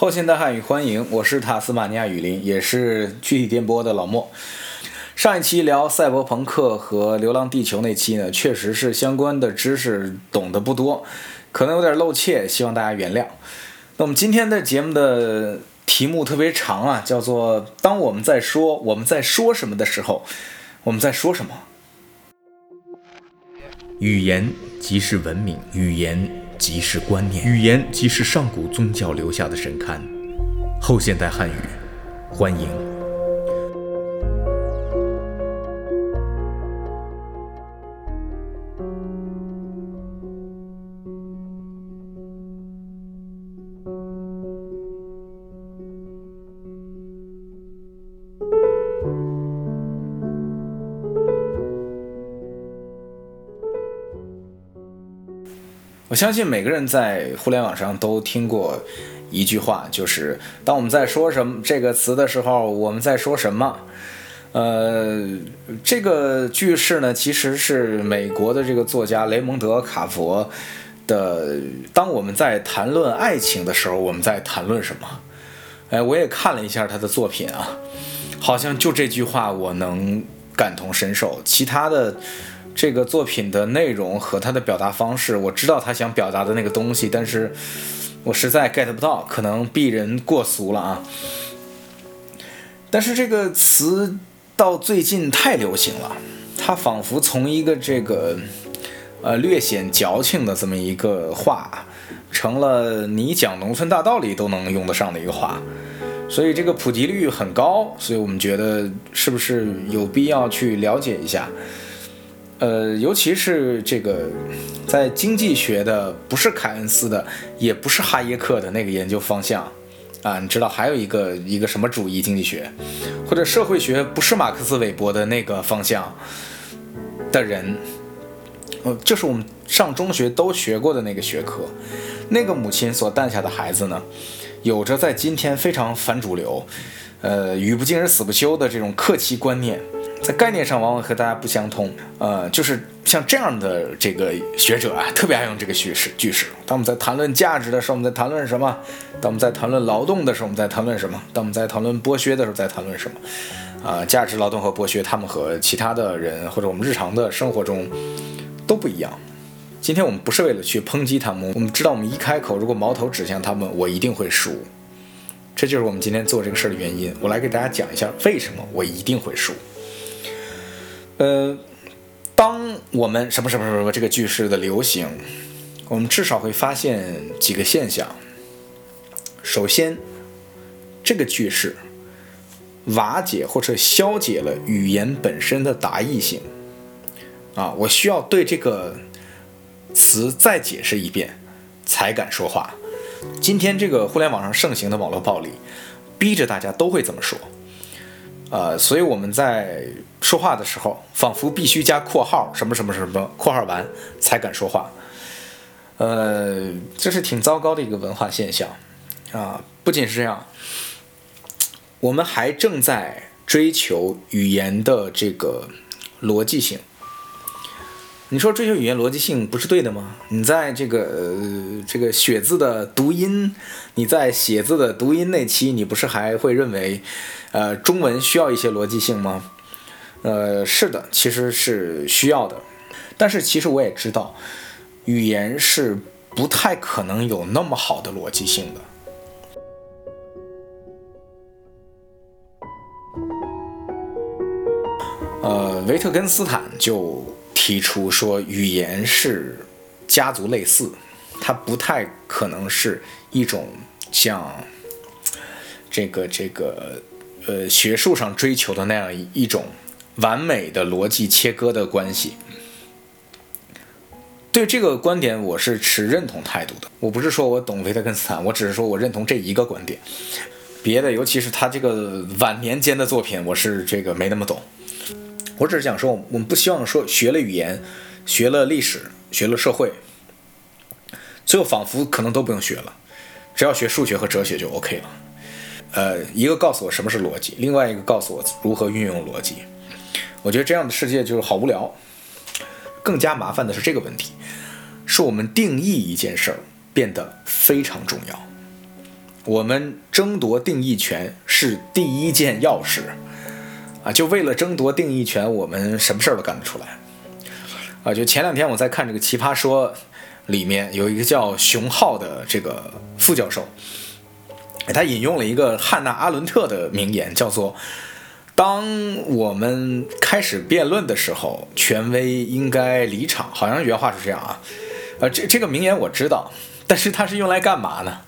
后现代汉语欢迎，我是塔斯马尼亚雨林，也是具体电波的老莫。上一期聊赛博朋克和流浪地球那期呢，确实是相关的知识懂得不多，可能有点漏怯，希望大家原谅。那我们今天的节目的题目特别长啊，叫做“当我们在说我们在说什么的时候，我们在说什么？”语言即是文明，语言。即是观念，语言即是上古宗教留下的神龛，后现代汉语，欢迎。我相信每个人在互联网上都听过一句话，就是当我们在说什么这个词的时候，我们在说什么？呃，这个句式呢，其实是美国的这个作家雷蒙德·卡佛的。当我们在谈论爱情的时候，我们在谈论什么？哎，我也看了一下他的作品啊，好像就这句话我能感同身受，其他的。这个作品的内容和他的表达方式，我知道他想表达的那个东西，但是我实在 get 不到，可能鄙人过俗了啊。但是这个词到最近太流行了，它仿佛从一个这个呃略显矫情的这么一个话，成了你讲农村大道理都能用得上的一个话，所以这个普及率很高，所以我们觉得是不是有必要去了解一下？呃，尤其是这个，在经济学的，不是凯恩斯的，也不是哈耶克的那个研究方向，啊，你知道还有一个一个什么主义经济学，或者社会学，不是马克思韦伯的那个方向的人，呃，就是我们上中学都学过的那个学科，那个母亲所诞下的孩子呢，有着在今天非常反主流，呃，语不惊人死不休的这种客气观念。在概念上往往和大家不相通，呃，就是像这样的这个学者啊，特别爱用这个叙事句式。当我们在谈论价值的时候，我们在谈论什么？当我们在谈论劳动的时候，我们在谈论什么？当我们在谈论剥削的时候，在谈论什么？啊，价值、劳动和剥削，他们和其他的人或者我们日常的生活中都不一样。今天我们不是为了去抨击他们，我们知道我们一开口，如果矛头指向他们，我一定会输。这就是我们今天做这个事儿的原因。我来给大家讲一下为什么我一定会输。呃，当我们什么什么什么这个句式的流行，我们至少会发现几个现象。首先，这个句式瓦解或者消解了语言本身的达意性。啊，我需要对这个词再解释一遍，才敢说话。今天这个互联网上盛行的网络暴力，逼着大家都会这么说。呃，所以我们在说话的时候，仿佛必须加括号什么什么什么括号完才敢说话。呃，这是挺糟糕的一个文化现象啊！不仅是这样，我们还正在追求语言的这个逻辑性。你说追求语言逻辑性不是对的吗？你在这个呃这个写字的读音，你在写字的读音那期，你不是还会认为，呃中文需要一些逻辑性吗？呃是的，其实是需要的。但是其实我也知道，语言是不太可能有那么好的逻辑性的。呃，维特根斯坦就。提出说，语言是家族类似，它不太可能是一种像这个这个呃学术上追求的那样一种完美的逻辑切割的关系。对这个观点，我是持认同态度的。我不是说我懂维特根斯坦，我只是说我认同这一个观点。别的，尤其是他这个晚年间的作品，我是这个没那么懂。我只是想说，我们不希望说学了语言、学了历史、学了社会，最后仿佛可能都不用学了，只要学数学和哲学就 OK 了。呃，一个告诉我什么是逻辑，另外一个告诉我如何运用逻辑。我觉得这样的世界就是好无聊。更加麻烦的是这个问题，是我们定义一件事儿变得非常重要。我们争夺定义权是第一件要事啊！就为了争夺定义权，我们什么事儿都干得出来啊！就前两天我在看这个《奇葩说》，里面有一个叫熊浩的这个副教授，他引用了一个汉娜·阿伦特的名言，叫做。当我们开始辩论的时候，权威应该离场。好像原话是这样啊，呃，这这个名言我知道，但是它是用来干嘛呢？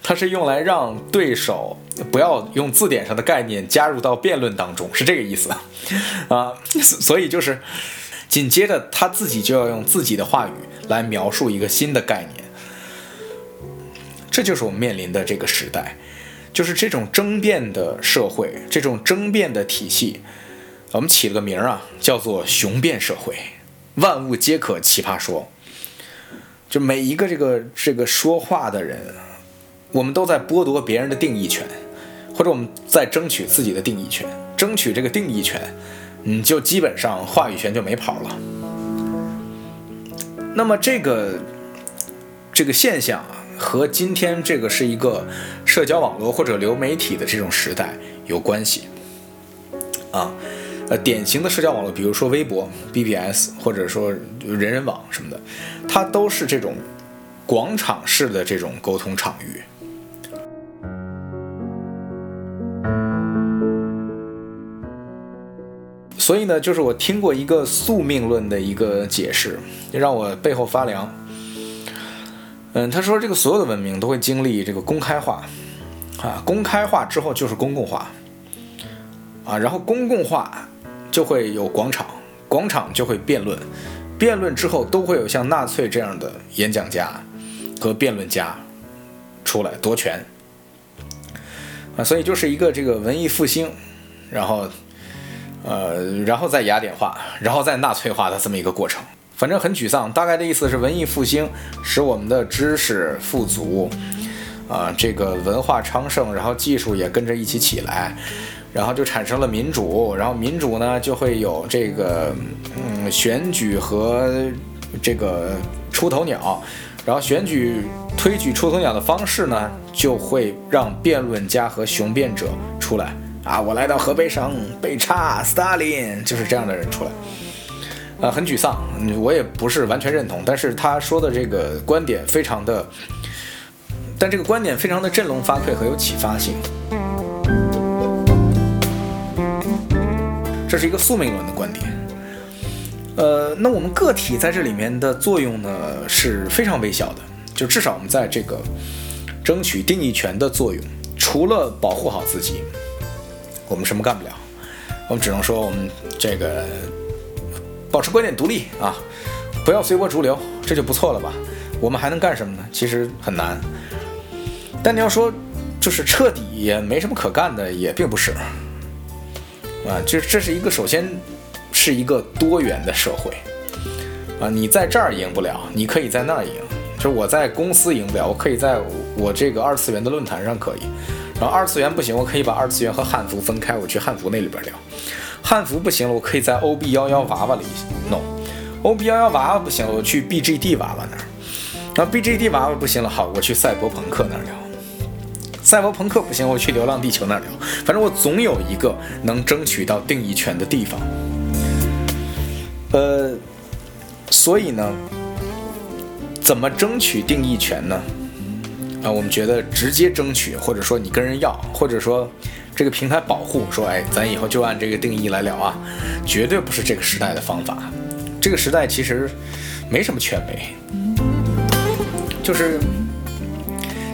它是用来让对手不要用字典上的概念加入到辩论当中，是这个意思啊。所以就是紧接着他自己就要用自己的话语来描述一个新的概念，这就是我们面临的这个时代。就是这种争辩的社会，这种争辩的体系，我们起了个名儿啊，叫做“雄辩社会”，万物皆可奇葩说。就每一个这个这个说话的人，我们都在剥夺别人的定义权，或者我们在争取自己的定义权，争取这个定义权，你就基本上话语权就没跑了。那么这个这个现象啊。和今天这个是一个社交网络或者流媒体的这种时代有关系啊，呃，典型的社交网络，比如说微博、BBS，或者说人人网什么的，它都是这种广场式的这种沟通场域。所以呢，就是我听过一个宿命论的一个解释，让我背后发凉。嗯，他说这个所有的文明都会经历这个公开化，啊，公开化之后就是公共化，啊，然后公共化就会有广场，广场就会辩论，辩论之后都会有像纳粹这样的演讲家和辩论家出来夺权，啊，所以就是一个这个文艺复兴，然后，呃，然后再雅典化，然后再纳粹化的这么一个过程。反正很沮丧，大概的意思是文艺复兴使我们的知识富足，啊，这个文化昌盛，然后技术也跟着一起起来，然后就产生了民主，然后民主呢就会有这个嗯选举和这个出头鸟，然后选举推举出头鸟的方式呢就会让辩论家和雄辩者出来啊，我来到河北省被查，斯大林就是这样的人出来。啊，很沮丧，我也不是完全认同，但是他说的这个观点非常的，但这个观点非常的振聋发聩和有启发性。这是一个宿命论的观点。呃，那我们个体在这里面的作用呢是非常微小的，就至少我们在这个争取定义权的作用，除了保护好自己，我们什么干不了，我们只能说我们这个。保持观点独立啊，不要随波逐流，这就不错了吧？我们还能干什么呢？其实很难。但你要说，就是彻底也没什么可干的，也并不是。啊，这这是一个首先是一个多元的社会啊，你在这儿赢不了，你可以在那儿赢。就是我在公司赢不了，我可以在我这个二次元的论坛上可以。然后二次元不行，我可以把二次元和汉服分开，我去汉服那里边聊。汉服不行了，我可以在 O B 幺幺娃娃里弄；O B 幺幺娃娃不行了，我去 B G D 娃娃那儿；然后 B G D 娃娃不行了，好，我去赛博朋克那儿聊；赛博朋克不行，我去流浪地球那儿聊。反正我总有一个能争取到定义权的地方。呃，所以呢，怎么争取定义权呢？啊，我们觉得直接争取，或者说你跟人要，或者说。这个平台保护说，哎，咱以后就按这个定义来聊啊，绝对不是这个时代的方法。这个时代其实没什么权威。就是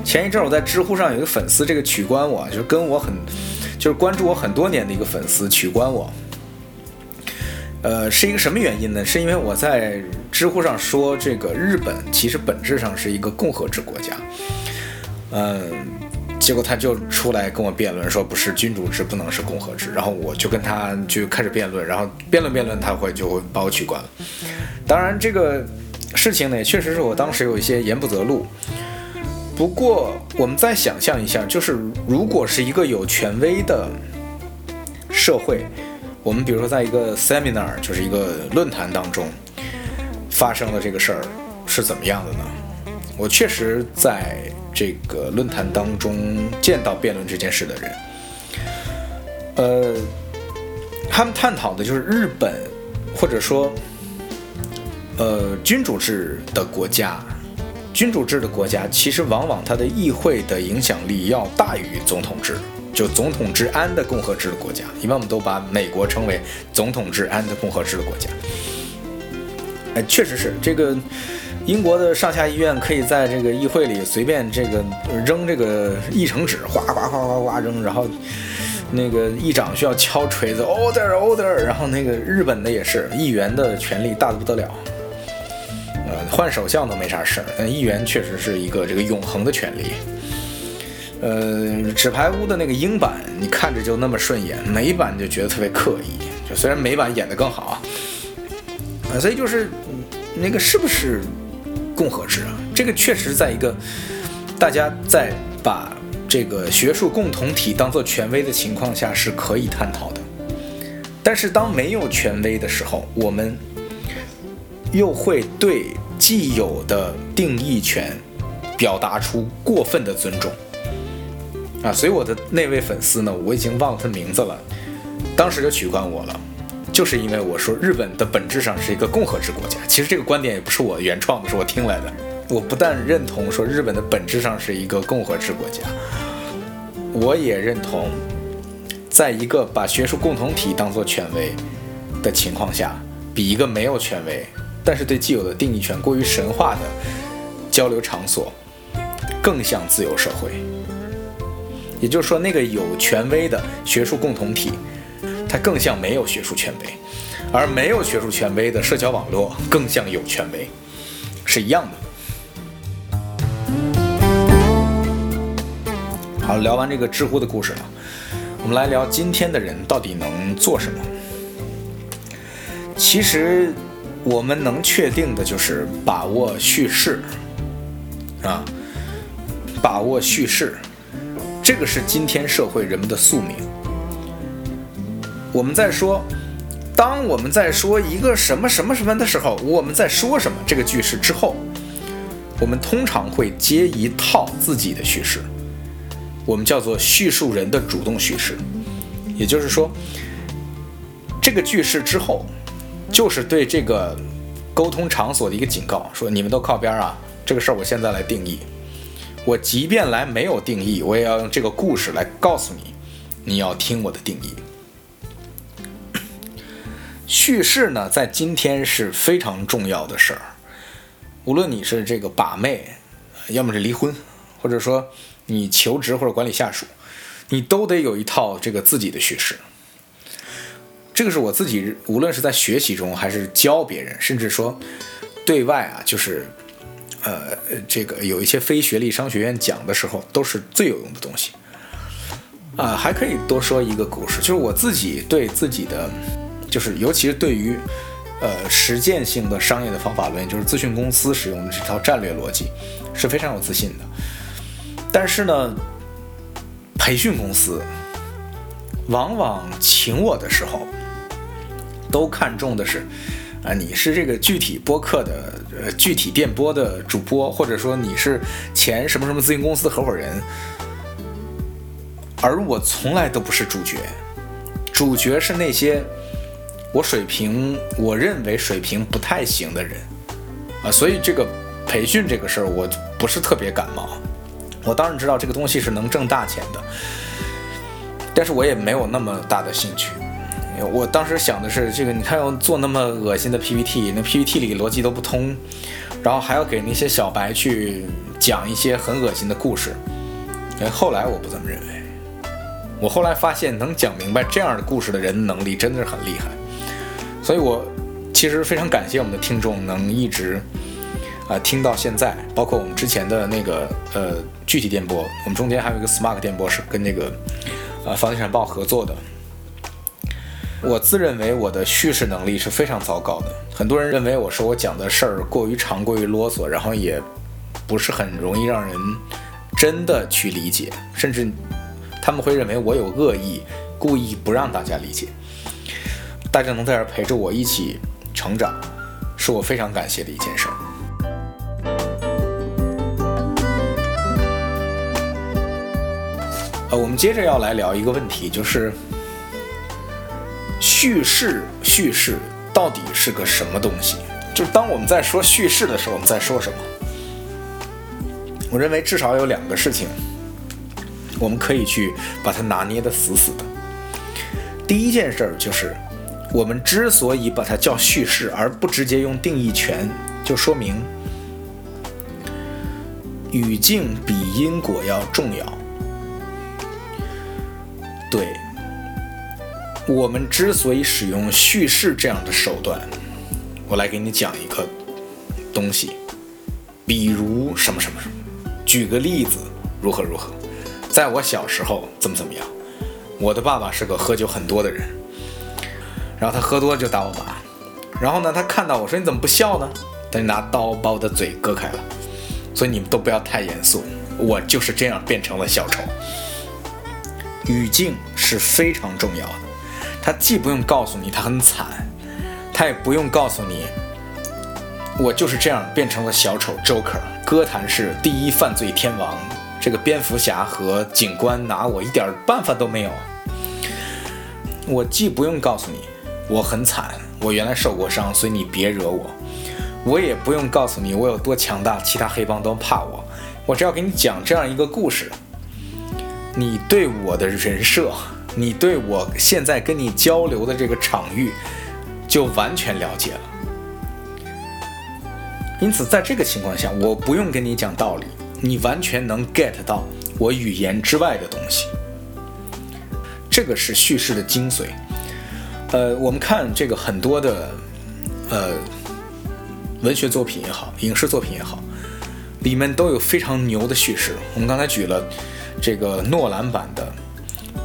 前一阵我在知乎上有一个粉丝，这个取关我，就是跟我很，就是关注我很多年的一个粉丝取关我。呃，是一个什么原因呢？是因为我在知乎上说，这个日本其实本质上是一个共和制国家。嗯。结果他就出来跟我辩论，说不是君主制不能是共和制，然后我就跟他就开始辩论，然后辩论辩论，他会就会把我取关了。当然这个事情呢，也确实是我当时有一些言不择路。不过我们再想象一下，就是如果是一个有权威的社会，我们比如说在一个 seminar，就是一个论坛当中发生的这个事儿是怎么样的呢？我确实在。这个论坛当中见到辩论这件事的人，呃，他们探讨的就是日本，或者说，呃，君主制的国家，君主制的国家其实往往它的议会的影响力要大于总统制，就总统制安的共和制的国家，一般我们都把美国称为总统制安的共和制的国家。哎，确实是这个。英国的上下议院可以在这个议会里随便这个扔这个议程纸，哗哗哗哗哗扔，然后那个议长需要敲锤子，order order，然后那个日本的也是，议员的权力大的不得了，呃，换首相都没啥事儿，但议员确实是一个这个永恒的权利。呃，纸牌屋的那个英版，你看着就那么顺眼，美版就觉得特别刻意，就虽然美版演得更好，啊，所以就是那个是不是？共和制啊，这个确实在一个大家在把这个学术共同体当做权威的情况下是可以探讨的。但是当没有权威的时候，我们又会对既有的定义权表达出过分的尊重啊。所以我的那位粉丝呢，我已经忘了他名字了，当时就取关我了。就是因为我说日本的本质上是一个共和制国家，其实这个观点也不是我原创的，是我听来的。我不但认同说日本的本质上是一个共和制国家，我也认同，在一个把学术共同体当作权威的情况下，比一个没有权威，但是对既有的定义权过于神话的交流场所，更像自由社会。也就是说，那个有权威的学术共同体。它更像没有学术权威，而没有学术权威的社交网络更像有权威，是一样的。好，聊完这个知乎的故事了，我们来聊今天的人到底能做什么。其实我们能确定的就是把握叙事，啊，把握叙事，这个是今天社会人们的宿命。我们在说，当我们在说一个什么什么什么的时候，我们在说什么这个句式之后，我们通常会接一套自己的叙事，我们叫做叙述人的主动叙事。也就是说，这个句式之后，就是对这个沟通场所的一个警告，说你们都靠边啊，这个事儿我现在来定义。我即便来没有定义，我也要用这个故事来告诉你，你要听我的定义。叙事呢，在今天是非常重要的事儿。无论你是这个把妹，要么是离婚，或者说你求职或者管理下属，你都得有一套这个自己的叙事。这个是我自己，无论是在学习中，还是教别人，甚至说对外啊，就是呃，这个有一些非学历商学院讲的时候，都是最有用的东西。啊，还可以多说一个故事，就是我自己对自己的。就是，尤其是对于，呃，实践性的商业的方法论，就是咨询公司使用的这套战略逻辑，是非常有自信的。但是呢，培训公司往往请我的时候，都看重的是，啊，你是这个具体播客的，呃，具体电波的主播，或者说你是前什么什么咨询公司的合伙人，而我从来都不是主角，主角是那些。我水平，我认为水平不太行的人，啊，所以这个培训这个事儿，我不是特别感冒。我当然知道这个东西是能挣大钱的，但是我也没有那么大的兴趣。我当时想的是，这个你看要做那么恶心的 PPT，那 PPT 里逻辑都不通，然后还要给那些小白去讲一些很恶心的故事。哎，后来我不这么认为，我后来发现能讲明白这样的故事的人能力真的是很厉害。所以，我其实非常感谢我们的听众能一直啊听到现在，包括我们之前的那个呃具体电波，我们中间还有一个 Smart 电波是跟那个呃房地产报合作的。我自认为我的叙事能力是非常糟糕的，很多人认为我说我讲的事儿过于长、过于啰嗦，然后也不是很容易让人真的去理解，甚至他们会认为我有恶意，故意不让大家理解。大家能在这陪着我一起成长，是我非常感谢的一件事儿。呃，我们接着要来聊一个问题，就是叙事，叙事到底是个什么东西？就是当我们在说叙事的时候，我们在说什么？我认为至少有两个事情，我们可以去把它拿捏的死死的。第一件事儿就是，我们之所以把它叫叙事，而不直接用定义权，就说明语境比因果要重要。对，我们之所以使用叙事这样的手段，我来给你讲一个东西，比如什么什么什么。举个例子，如何如何？在我小时候怎么怎么样？我的爸爸是个喝酒很多的人，然后他喝多了就打我妈，然后呢，他看到我说你怎么不笑呢？他就拿刀把我的嘴割开了。所以你们都不要太严肃，我就是这样变成了小丑。语境是非常重要的，他既不用告诉你他很惨，他也不用告诉你。我就是这样变成了小丑 Joker，歌坛是第一犯罪天王。这个蝙蝠侠和警官拿我一点办法都没有。我既不用告诉你我很惨，我原来受过伤，所以你别惹我。我也不用告诉你我有多强大，其他黑帮都怕我。我只要给你讲这样一个故事，你对我的人设，你对我现在跟你交流的这个场域，就完全了解了。因此，在这个情况下，我不用跟你讲道理，你完全能 get 到我语言之外的东西。这个是叙事的精髓。呃，我们看这个很多的，呃，文学作品也好，影视作品也好，里面都有非常牛的叙事。我们刚才举了这个诺兰版的《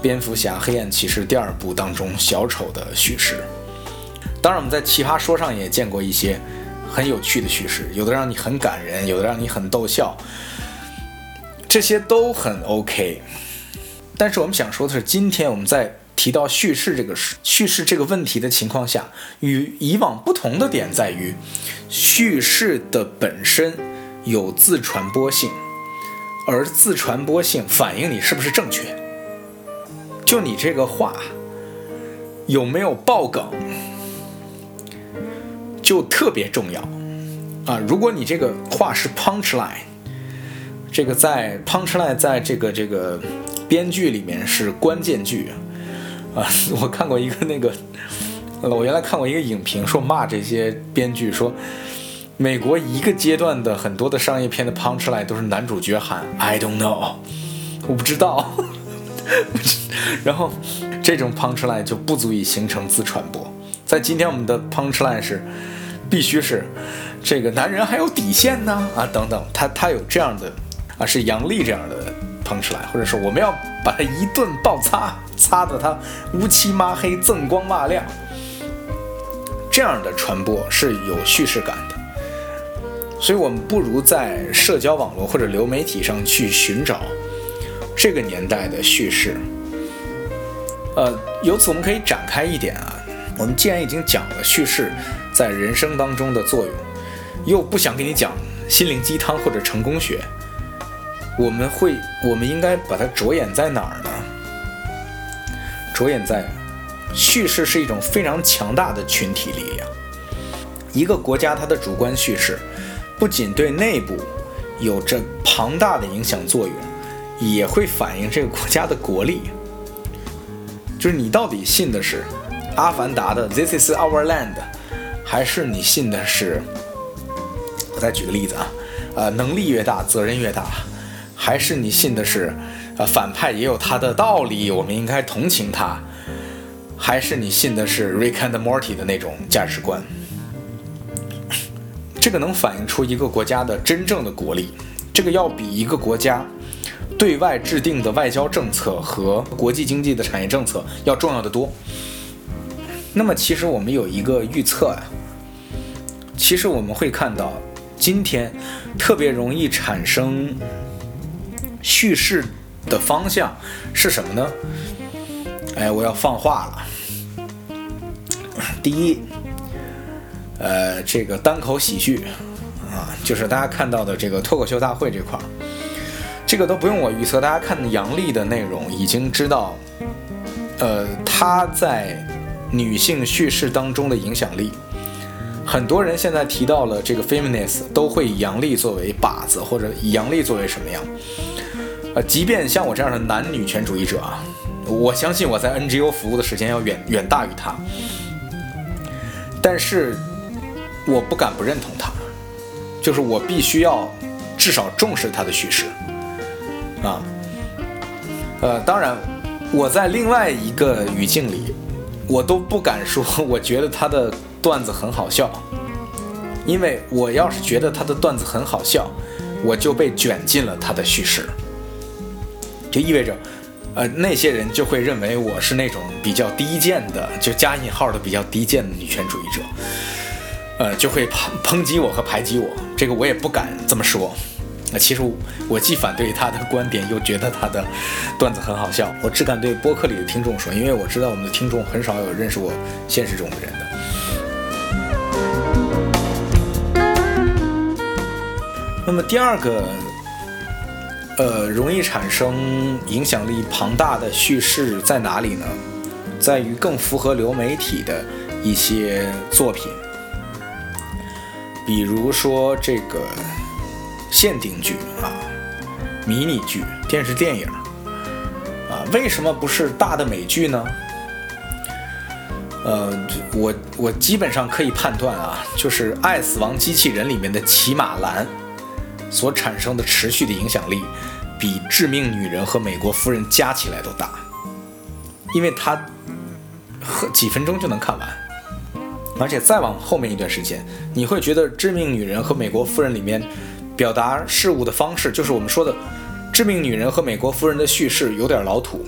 蝙蝠侠：黑暗骑士》第二部当中小丑的叙事。当然，我们在奇葩说上也见过一些。很有趣的叙事，有的让你很感人，有的让你很逗笑，这些都很 OK。但是我们想说的是，今天我们在提到叙事这个叙事这个问题的情况下，与以往不同的点在于，叙事的本身有自传播性，而自传播性反映你是不是正确。就你这个话有没有爆梗？就特别重要啊！如果你这个话是 punch line，这个在 punch line 在这个这个编剧里面是关键句啊！我看过一个那个，我原来看过一个影评，说骂这些编剧说，美国一个阶段的很多的商业片的 punch line 都是男主角喊 I don't know，我不知道，不 知然后这种 punch line 就不足以形成自传播。在今天我们的 punch line 是。必须是这个男人还有底线呢啊等等，他他有这样的啊是杨丽这样的捧出来，或者说我们要把他一顿暴擦，擦得他乌漆抹黑、锃光瓦亮，这样的传播是有叙事感的。所以我们不如在社交网络或者流媒体上去寻找这个年代的叙事。呃，由此我们可以展开一点啊，我们既然已经讲了叙事。在人生当中的作用，又不想给你讲心灵鸡汤或者成功学，我们会，我们应该把它着眼在哪儿呢？着眼在叙事是一种非常强大的群体力量。一个国家它的主观叙事，不仅对内部有着庞大的影响作用，也会反映这个国家的国力。就是你到底信的是《阿凡达》的 “This is our land”。还是你信的是？我再举个例子啊，呃，能力越大，责任越大。还是你信的是，呃，反派也有他的道理，我们应该同情他。还是你信的是 Rick and Morty 的那种价值观？这个能反映出一个国家的真正的国力，这个要比一个国家对外制定的外交政策和国际经济的产业政策要重要的多。那么，其实我们有一个预测啊。其实我们会看到，今天特别容易产生叙事的方向是什么呢？哎，我要放话了。第一，呃，这个单口喜剧啊，就是大家看到的这个脱口秀大会这块儿，这个都不用我预测，大家看杨笠的内容已经知道，呃，她在女性叙事当中的影响力。很多人现在提到了这个 feminist，都会以杨笠作为靶子，或者以杨笠作为什么样？呃，即便像我这样的男女权主义者啊，我相信我在 NGO 服务的时间要远远大于他，但是我不敢不认同他，就是我必须要至少重视他的叙事啊。呃，当然，我在另外一个语境里，我都不敢说，我觉得他的。段子很好笑，因为我要是觉得他的段子很好笑，我就被卷进了他的叙事，就意味着，呃，那些人就会认为我是那种比较低贱的，就加引号的比较低贱的女权主义者，呃，就会抨抨击我和排挤我。这个我也不敢这么说。那其实我既反对他的观点，又觉得他的段子很好笑。我只敢对播客里的听众说，因为我知道我们的听众很少有认识我现实中的人的。那么第二个，呃，容易产生影响力庞大的叙事在哪里呢？在于更符合流媒体的一些作品，比如说这个限定剧啊、迷你剧、电视电影啊，为什么不是大的美剧呢？呃，我我基本上可以判断啊，就是《爱死亡机器人》里面的骑马兰。所产生的持续的影响力，比《致命女人》和《美国夫人》加起来都大，因为它和几分钟就能看完，而且再往后面一段时间，你会觉得《致命女人》和《美国夫人》里面表达事物的方式，就是我们说的《致命女人》和《美国夫人》的叙事有点老土，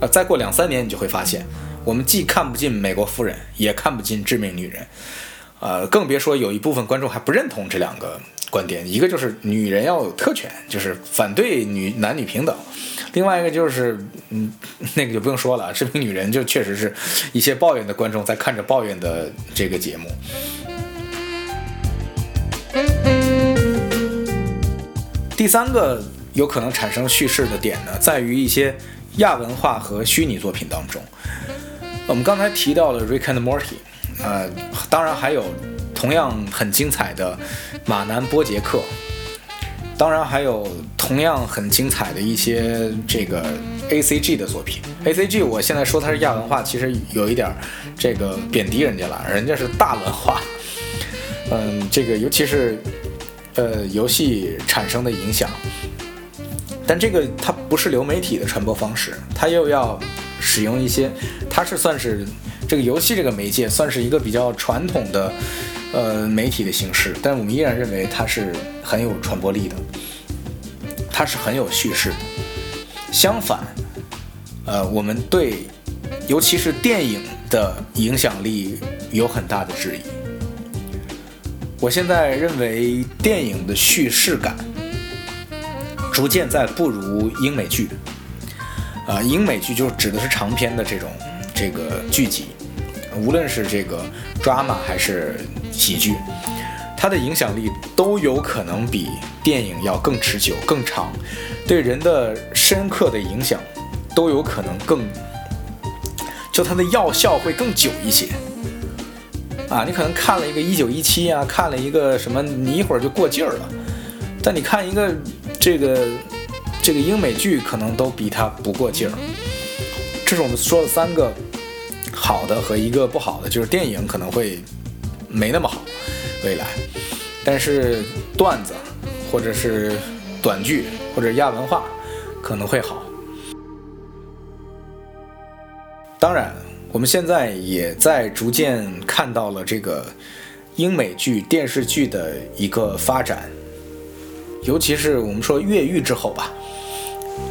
啊，再过两三年你就会发现，我们既看不进《美国夫人》，也看不进《致命女人》，呃，更别说有一部分观众还不认同这两个。观点一个就是女人要有特权，就是反对女男女平等；另外一个就是，嗯，那个就不用说了，致命女人就确实是一些抱怨的观众在看着抱怨的这个节目。第三个有可能产生叙事的点呢，在于一些亚文化和虚拟作品当中。我们刚才提到了 Rick and Morty，呃，当然还有。同样很精彩的马南波杰克，当然还有同样很精彩的一些这个 A C G 的作品。A C G 我现在说它是亚文化，其实有一点这个贬低人家了，人家是大文化。嗯，这个尤其是呃游戏产生的影响，但这个它不是流媒体的传播方式，它又要使用一些，它是算是这个游戏这个媒介算是一个比较传统的。呃，媒体的形式，但我们依然认为它是很有传播力的，它是很有叙事的。相反，呃，我们对尤其是电影的影响力有很大的质疑。我现在认为电影的叙事感逐渐在不如英美剧，啊，英美剧就指的是长篇的这种这个剧集。无论是这个 drama 还是喜剧，它的影响力都有可能比电影要更持久、更长，对人的深刻的影响都有可能更，就它的药效会更久一些。啊，你可能看了一个一九一七啊，看了一个什么，你一会儿就过劲儿了，但你看一个这个这个英美剧，可能都比它不过劲儿。这是我们说的三个。好的和一个不好的就是电影可能会没那么好，未来，但是段子或者是短剧或者亚文化可能会好。当然，我们现在也在逐渐看到了这个英美剧电视剧的一个发展，尤其是我们说越狱之后吧。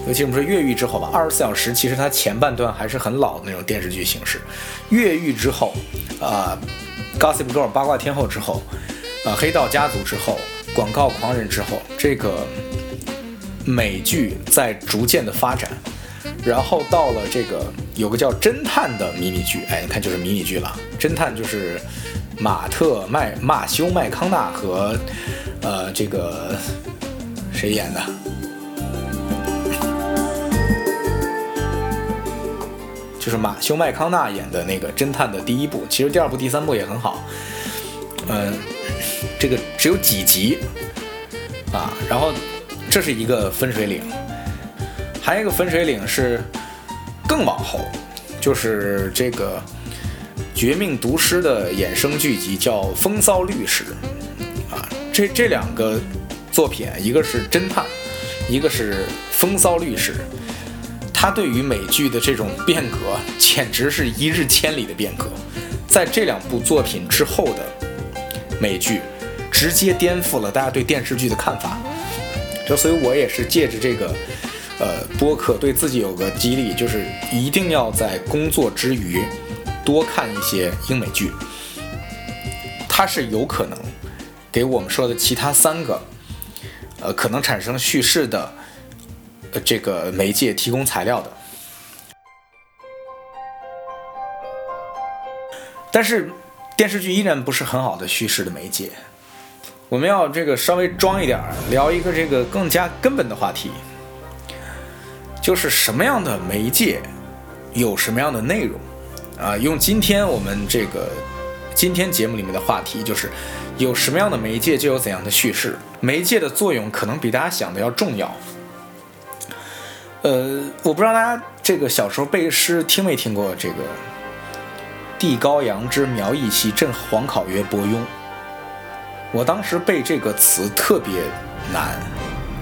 尤其我们说越狱之后吧，二十四小时其实它前半段还是很老的那种电视剧形式。越狱之后，啊，Gossip Girl 八卦天后之后，啊，黑道家族之后，广告狂人之后，这个美剧在逐渐的发展，然后到了这个有个叫《侦探》的迷你剧，哎，你看就是迷你剧了。侦探就是马特麦马修麦康纳和呃这个谁演的？就是马修麦康纳演的那个侦探的第一部，其实第二部、第三部也很好。嗯，这个只有几集啊，然后这是一个分水岭，还有一个分水岭是。更往后，就是这个《绝命毒师》的衍生剧集叫《风骚律师》啊。这这两个作品，一个是侦探，一个是风骚律师。它对于美剧的这种变革，简直是一日千里的变革。在这两部作品之后的美剧，直接颠覆了大家对电视剧的看法。就所以，我也是借着这个，呃，播客对自己有个激励，就是一定要在工作之余多看一些英美剧。它是有可能给我们说的其他三个，呃，可能产生叙事的。这个媒介提供材料的，但是电视剧依然不是很好的叙事的媒介。我们要这个稍微装一点，聊一个这个更加根本的话题，就是什么样的媒介有什么样的内容啊？用今天我们这个今天节目里面的话题，就是有什么样的媒介就有怎样的叙事，媒介的作用可能比大家想的要重要。呃，我不知道大家这个小时候背诗听没听过这个“地高阳之苗裔兮，朕皇考曰伯庸”。我当时背这个词特别难，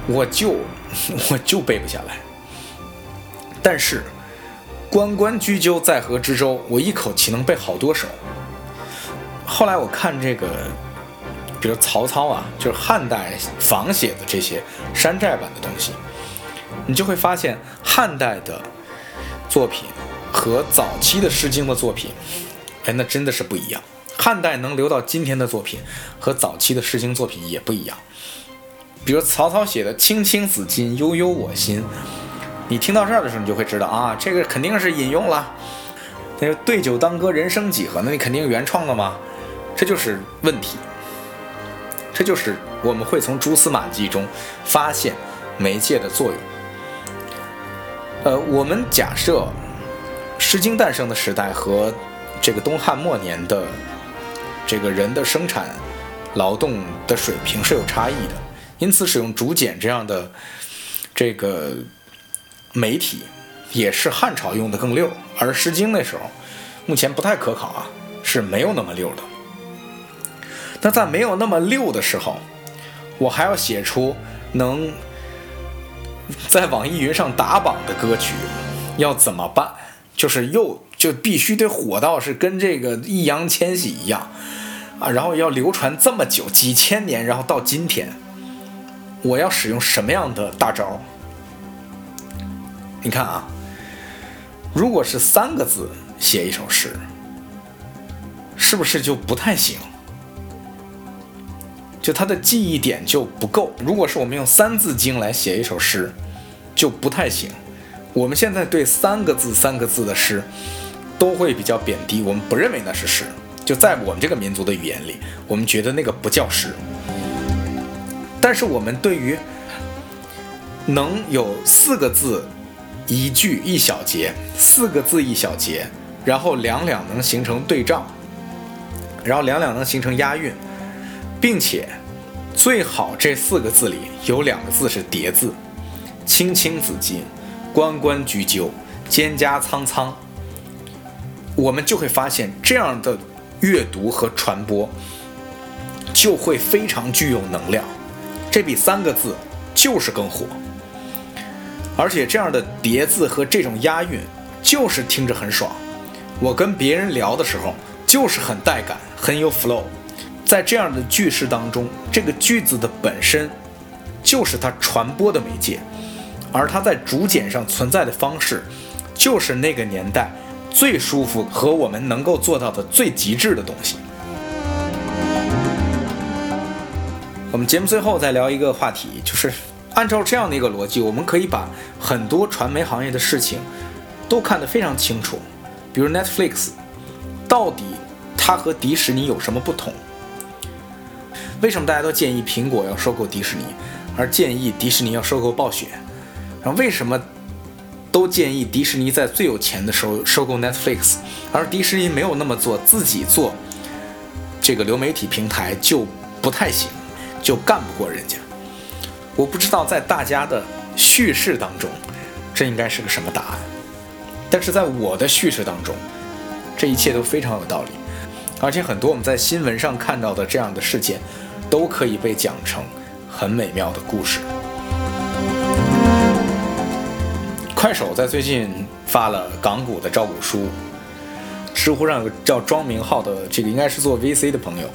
我就 我就背不下来。但是“关关雎鸠，在河之洲”，我一口气能背好多首。后来我看这个，比如曹操啊，就是汉代仿写的这些山寨版的东西。你就会发现，汉代的作品和早期的《诗经》的作品，哎，那真的是不一样。汉代能留到今天的作品和早期的《诗经》作品也不一样。比如曹操写的“青青子衿，悠悠我心”，你听到这儿的时候，你就会知道啊，这个肯定是引用了。那个“对酒当歌，人生几何”，那你肯定原创了吗？这就是问题。这就是我们会从蛛丝马迹中发现媒介的作用。呃，我们假设《诗经》诞生的时代和这个东汉末年的这个人的生产劳动的水平是有差异的，因此使用竹简这样的这个媒体也是汉朝用的更溜，而《诗经》那时候目前不太可考啊，是没有那么溜的。那在没有那么溜的时候，我还要写出能。在网易云上打榜的歌曲要怎么办？就是又就必须得火到是跟这个易烊千玺一样啊，然后要流传这么久几千年，然后到今天，我要使用什么样的大招？你看啊，如果是三个字写一首诗，是不是就不太行？就它的记忆点就不够。如果是我们用《三字经》来写一首诗，就不太行。我们现在对三个字、三个字的诗都会比较贬低，我们不认为那是诗。就在我们这个民族的语言里，我们觉得那个不叫诗。但是我们对于能有四个字一句一小节，四个字一小节，然后两两能形成对仗，然后两两能形成押韵。并且，最好这四个字里有两个字是叠字，“青青子衿，关关雎鸠，蒹葭苍苍”。我们就会发现，这样的阅读和传播就会非常具有能量。这比三个字就是更火，而且这样的叠字和这种押韵就是听着很爽。我跟别人聊的时候就是很带感，很有 flow。在这样的句式当中，这个句子的本身就是它传播的媒介，而它在竹简上存在的方式，就是那个年代最舒服和我们能够做到的最极致的东西。我们节目最后再聊一个话题，就是按照这样的一个逻辑，我们可以把很多传媒行业的事情都看得非常清楚，比如 Netflix，到底它和迪士尼有什么不同？为什么大家都建议苹果要收购迪士尼，而建议迪士尼要收购暴雪？然后为什么都建议迪士尼在最有钱的时候收购 Netflix，而迪士尼没有那么做，自己做这个流媒体平台就不太行，就干不过人家。我不知道在大家的叙事当中，这应该是个什么答案，但是在我的叙事当中，这一切都非常有道理，而且很多我们在新闻上看到的这样的事件，都可以被讲成很美妙的故事。快手在最近发了港股的招股书，知乎上有个叫庄明浩的，这个应该是做 VC 的朋友，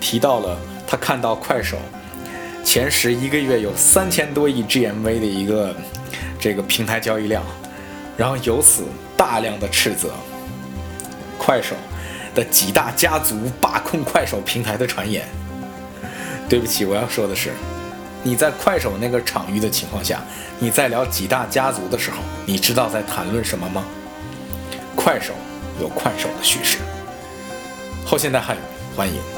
提到了他看到快手前十一个月有三千多亿 GMV 的一个这个平台交易量，然后由此大量的斥责快手的几大家族把控快手平台的传言。对不起，我要说的是。你在快手那个场域的情况下，你在聊几大家族的时候，你知道在谈论什么吗？快手有快手的叙事，后现代汉语，欢迎。